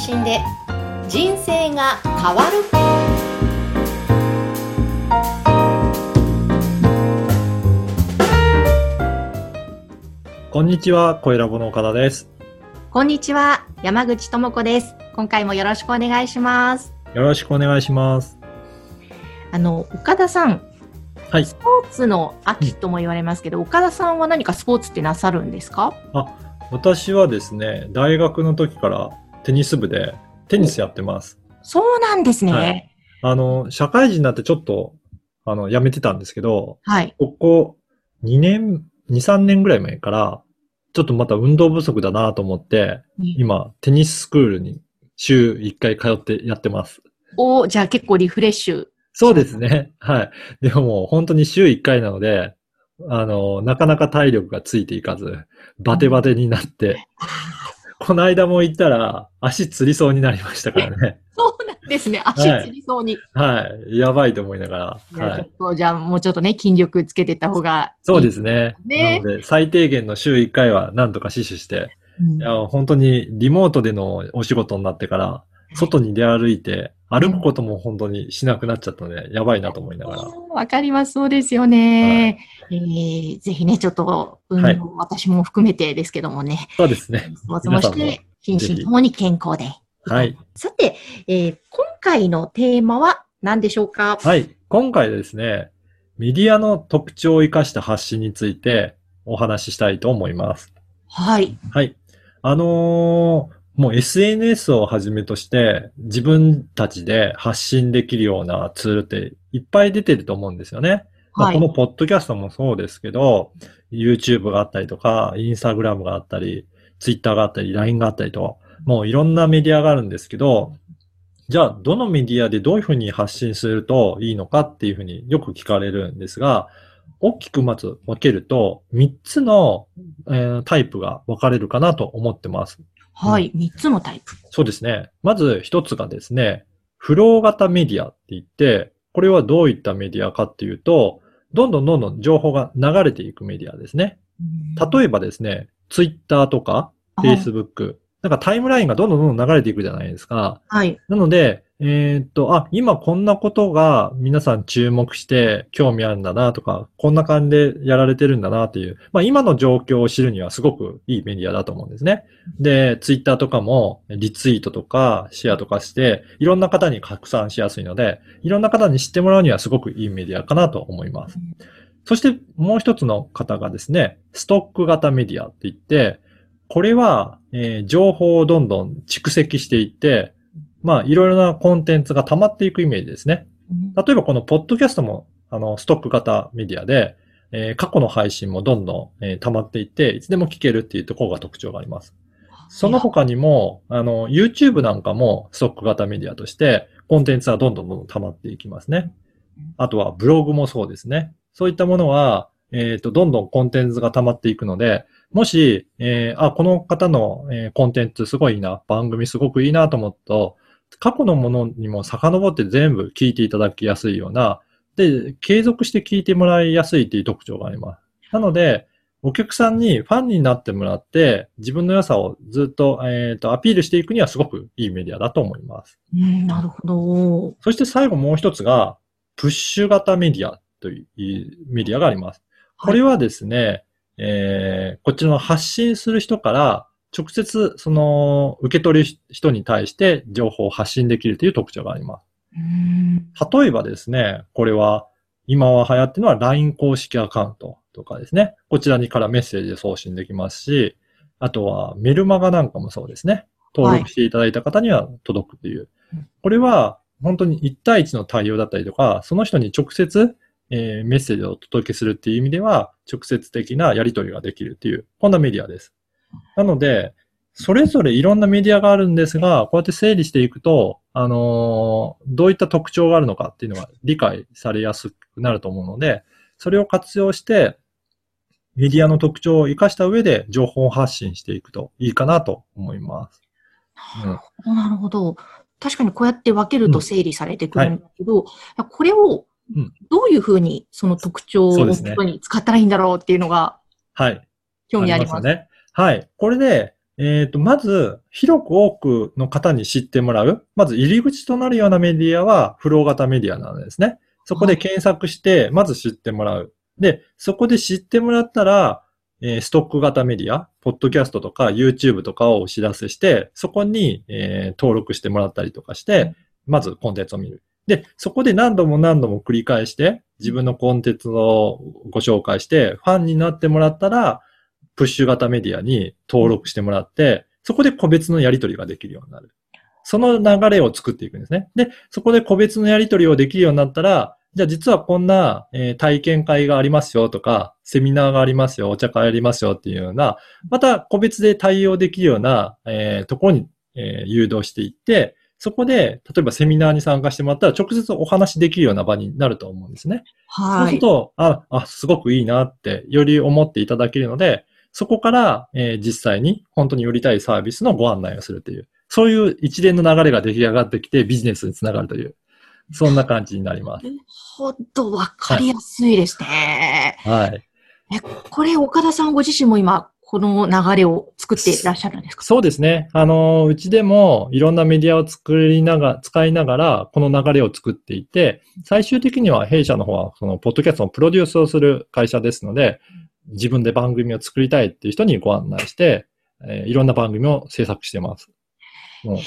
信で人生が変わるこんにちは、声ラボの岡田です。こんにちは山口智子です今回もよろしくお願いしますよろしくお願いします。あの岡田さんはい。スポーツの秋とも言われますけど、岡田さんは何かスポーツってなさるんですか？私はですね、大学の時からテニス部でテニスやってます。そうなんですね。ははいい。あの、社会人になってちょっと、あの、辞めてたんですけど、はい。ここ2年、2、3年ぐらい前から、ちょっとまた運動不足だなと思って、今、テニススクールに週1回通ってやってます。おじゃあ結構リフレッシュ。そうですね。はい。でももう本当に週1回なので、あの、なかなか体力がついていかず、バテバテになって、この間も行ったら足つりそうになりましたからね。そうなんですね。足はいつりそうに。はい。やばいと思いながら。はい。とじゃあもうちょっとね、筋力つけてった方がいい。そうですね。ねなので、最低限の週1回はなんとか死守して、うんいや、本当にリモートでのお仕事になってから、外に出歩いて、歩くことも本当にしなくなっちゃったので、やばいなと思いながら。わかります。そうですよね。えーぜひね、ちょっと、運動、はい私も含めてですけどもね、そうですね。スポーツもし皆て、心身ともに健康で。はい。さて、えー今回のテーマは何でしょうか？はい。今回ですね、メディアの特徴を生かした発信についてお話ししたいと思います。はい。はい。あのーもう SNS をはじめとして自分たちで発信できるようなツールっていっぱい出てると思うんですよね。まあはいこのポッドキャストもそうですけど、YouTube があったりとか、Instagram があったり、Twitter があったり、LINE があったりと、もういろんなメディアがあるんですけど、じゃあ、どのメディアでどういうふうに発信するといいのかっていうふうによく聞かれるんですが、大きくまず分けると、3つの、えータイプが分かれるかなと思ってます。はい。三つのタイプ。そうですね。まず一つがですね、フロー型メディアって言って、これはどういったメディアかっていうと、どんどんどんどん情報が流れていくメディアですね。例えばですね、ツイッターとか、フェイスブック、なんかタイムラインがどんどんどんどん流れていくじゃないですか。はい。なので、えーっと、あ、今こんなことが皆さん注目して興味あるんだなとか、こんな感じでやられてるんだなっていう、まあ今の状況を知るにはすごくいいメディアだと思うんですね。で、ツイッターとかもリツイートとかシェアとかして、いろんな方に拡散しやすいので、いろんな方に知ってもらうにはすごくいいメディアかなと思います。そしてもう一つの方がですね、ストック型メディアって言って、これは、えー情報をどんどん蓄積していって、まあ、いろいろなコンテンツが溜まっていくイメージですね。例えばこのポッドキャストも、あの、ストック型メディアで、えー過去の配信もどんどん、えー溜まっていって、いつでも聞けるっていうところが特徴があります。その他にも、あの、YouTube なんかもストック型メディアとして、コンテンツはどんどんどんどん溜まっていきますね。あとはブログもそうですね。そういったものは、えっ、と、どんどんコンテンツが溜まっていくので、もし、えーあ、この方の、えーコンテンツすごいいいな、番組すごくいいなと思うと、過去のものにも遡って全部聞いていただきやすいような、で、継続して聞いてもらいやすいっていう特徴があります。なので、お客さんにファンになってもらって、自分の良さをずっと、えっ、と、アピールしていくにはすごくいいメディアだと思います。うん、なるほど。そして最後もう一つが、プッシュ型メディアというメディアがあります。これはですね、えーこっちの発信する人から、直接、その、受け取る人に対して情報を発信できるという特徴があります。うん例えばですね、これは、今は流行ってるのは LINE 公式アカウントとかですね。こちらにからメッセージで送信できますし、あとはメルマガなんかもそうですね。登録していただいた方には届くという。うんこれは本当に1対1の対応だったりとか、その人に直接、えーメッセージをお届けするっていう意味では、直接的なやり取りができるっていう、こんなメディアです。なので、それぞれいろんなメディアがあるんですが、こうやって整理していくと、あのーどういった特徴があるのかっていうのが理解されやすくなると思うので、それを活用して、メディアの特徴を活かした上で情報発信していくといいかなと思います。なるほど、なるほど。確かにこうやって分けると整理されてくるんだけど、これをうんどういうふうにその特徴をに使ったらいいんだろうっていうのがはい。興味あります。よね。はい。これで、えっ、と、まず、広く多くの方に知ってもらう。まず、入り口となるようなメディアは、フロー型メディアなんですね。そこで検索して、まず知ってもらう。で、そこで知ってもらったら、えーストック型メディア、ポッドキャストとか YouTube とかをお知らせして、そこに、えー登録してもらったりとかして、まずコンテンツを見る。で、そこで何度も何度も繰り返して、自分のコンテンツをご紹介して、ファンになってもらったら、プッシュ型メディアに登録してもらって、そこで個別のやり取りができるようになる。その流れを作っていくんですね。で、そこで個別のやり取りをできるようになったら、じゃあ実はこんな、えー体験会がありますよとか、セミナーがありますよ、お茶会ありますよっていうような、また個別で対応できるような、えーところに、えー誘導していって、そこで、例えばセミナーに参加してもらったら直接お話しできるような場になると思うんですね。そうはい。すると、あ、あ、すごくいいなって、より思っていただけるので、そこから、えー実際に本当に売りたいサービスのご案内をするという、そういう一連の流れが出来上がってきてビジネスにつながるという、そんな感じになります。なるほど、わかりやすいですね。はい。これ、岡田さんご自身も今、この流れを作っていらっしゃるんですか？そうですね。あの、うちでもいろんなメディアを作りながら、使いながら、この流れを作っていて、最終的には弊社の方は、その、ポッドキャストのプロデュースをする会社ですので、自分で番組を作りたいっていう人にご案内して、えーいろんな番組を制作してます。もう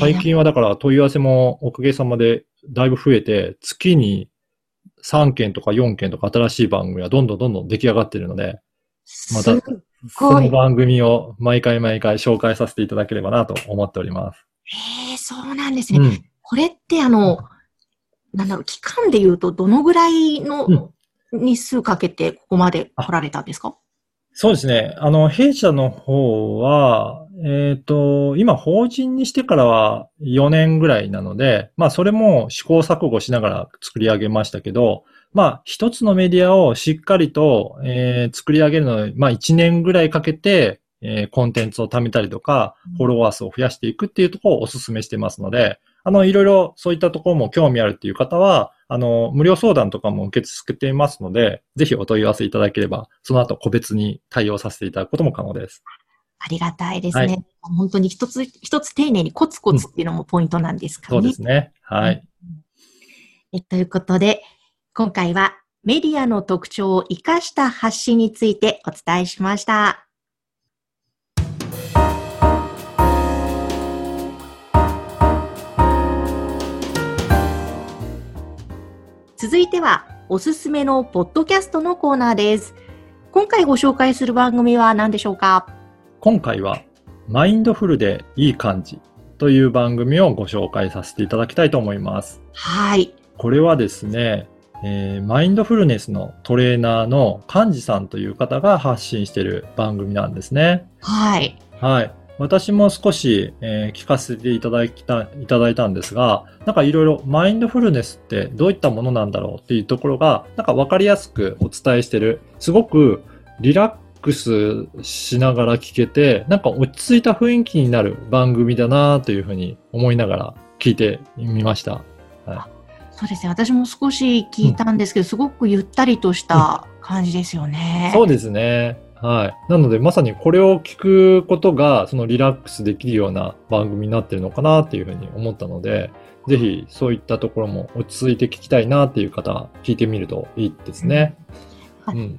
最近はだから問い合わせもおかげさまでだいぶ増えて、月に3件とか4件とか新しい番組がどんどんどんどん出来上がっているので、またすっそごいの番組を毎回毎回紹介させていただければなと思っております。ええそうなんですね。うん。これって、あの、なんだろう、期間で言うと、どのぐらいの日数かけてここまで来られたんですか？そうですね。あの、弊社の方は、えっ、と、今、法人にしてからは4年ぐらいなので、まあ、それも試行錯誤しながら作り上げましたけど、まあ、一つのメディアをしっかりと、えー作り上げるのに、まあ、1年ぐらいかけて、えーコンテンツを貯めたりとか、フォロワー数を増やしていくっていうところをお勧めしてますので、あの、いろいろそういったところも興味あるっていう方は、あの、無料相談とかも受け付けていますので、ぜひお問い合わせいただければ、その後個別に対応させていただくことも可能です。ありがたいですはね。本当に一つ一つ丁寧にコツコツっていうのもポイントなんですかね。そうですね。はい。えということで、今回はメディアの特徴を生かした発信についてお伝えしました。続いては、おすすめのポッドキャストのコーナーです。今回ご紹介する番組は何でしょうか？今回は、マインドフルでいい感じという番組をご紹介させていただきたいと思います。はい。これはですね、えーマインドフルネスのトレーナーの幹事さんという方が発信している番組なんですね。はい。はい。私も少し、えー聞かせていただきた、いただいたんですが、なんかいろいろマインドフルネスってどういったものなんだろうっていうところが、なんかわかりやすくお伝えしてる。すごくリラックスしながら聞けて、なんか落ち着いた雰囲気になる番組だなというふうに思いながら聞いてみました。そうですね。私も少し聞いたんですけど、すごくゆったりとした感じですよね。そうですね。はい。なので、まさにこれを聞くことが、そのリラックスできるような番組になってるのかなっていうふうに思ったので、ぜひそういったところも落ち着いて聞きたいなっていう方、聞いてみるといいですね。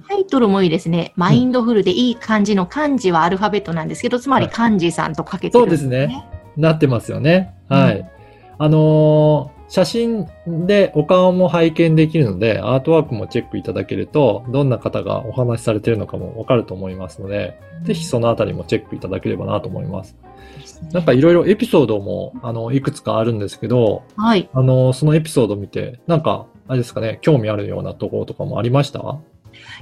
タイトルもいいですね。マインドフルでいい感じの漢字はアルファベットなんですけど、つまり漢字さんとかけてるんそうですね。なってますよね。はい。うあのー写真でお顔も拝見できるので、アートワークもチェックいただけると、どんな方がお話しされてるのかもわかると思いますので、ぜひそのあたりもチェックいただければなと思います。ですねなんかいろいろエピソードも、あの、いくつかあるんですけど、はい。あの、そのエピソード見て、なんか、あれですかね、興味あるようなところとかもありました？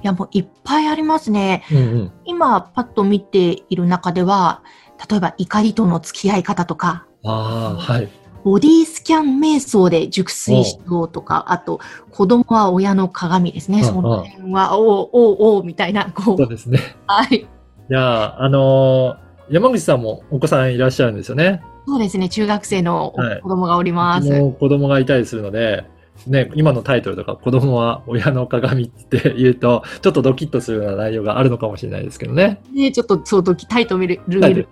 いや、もういっぱいありますね。うんうん。今、パッと見ている中では、例えば怒りとの付き合い方とか、ああ、はい。ボディスキャン瞑想で熟睡しようとか、あと、子供は親の鏡ですね。うんその辺は、おうおうおうみたいな、こう、そうですね。はい。いやーあのー山口さんもお子さんいらっしゃるんですよね。そうですね。中学生の子供がおります。うちも子供がいたりするので、ね、今のタイトルとか子供は親の鏡って言うと、ちょっとドキッとするような内容があるのかもしれないですけどね。ね、ちょっとそうドキ、タイトル見る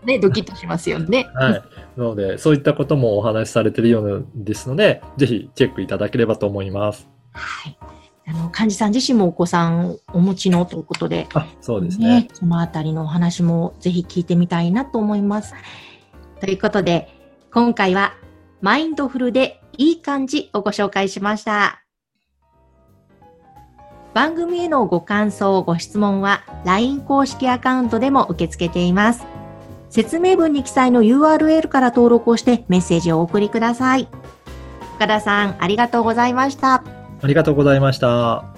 ね、ドキッとしますよね。はい。なので、そういったこともお話しされてるようですので、ぜひチェックいただければと思います。はい。あの、幹事さん自身もお子さんお持ちのということで、あそうですね、ね、そのあたりのお話もぜひ聞いてみたいなと思います。ということで、今回はマインドフルでいい感じをご紹介しました。番組へのご感想、ご質問は LINE 公式アカウントでも受け付けています。説明文に記載の URL から登録をしてメッセージをお送りください。岡田さん、ありがとうございました。ありがとうございました。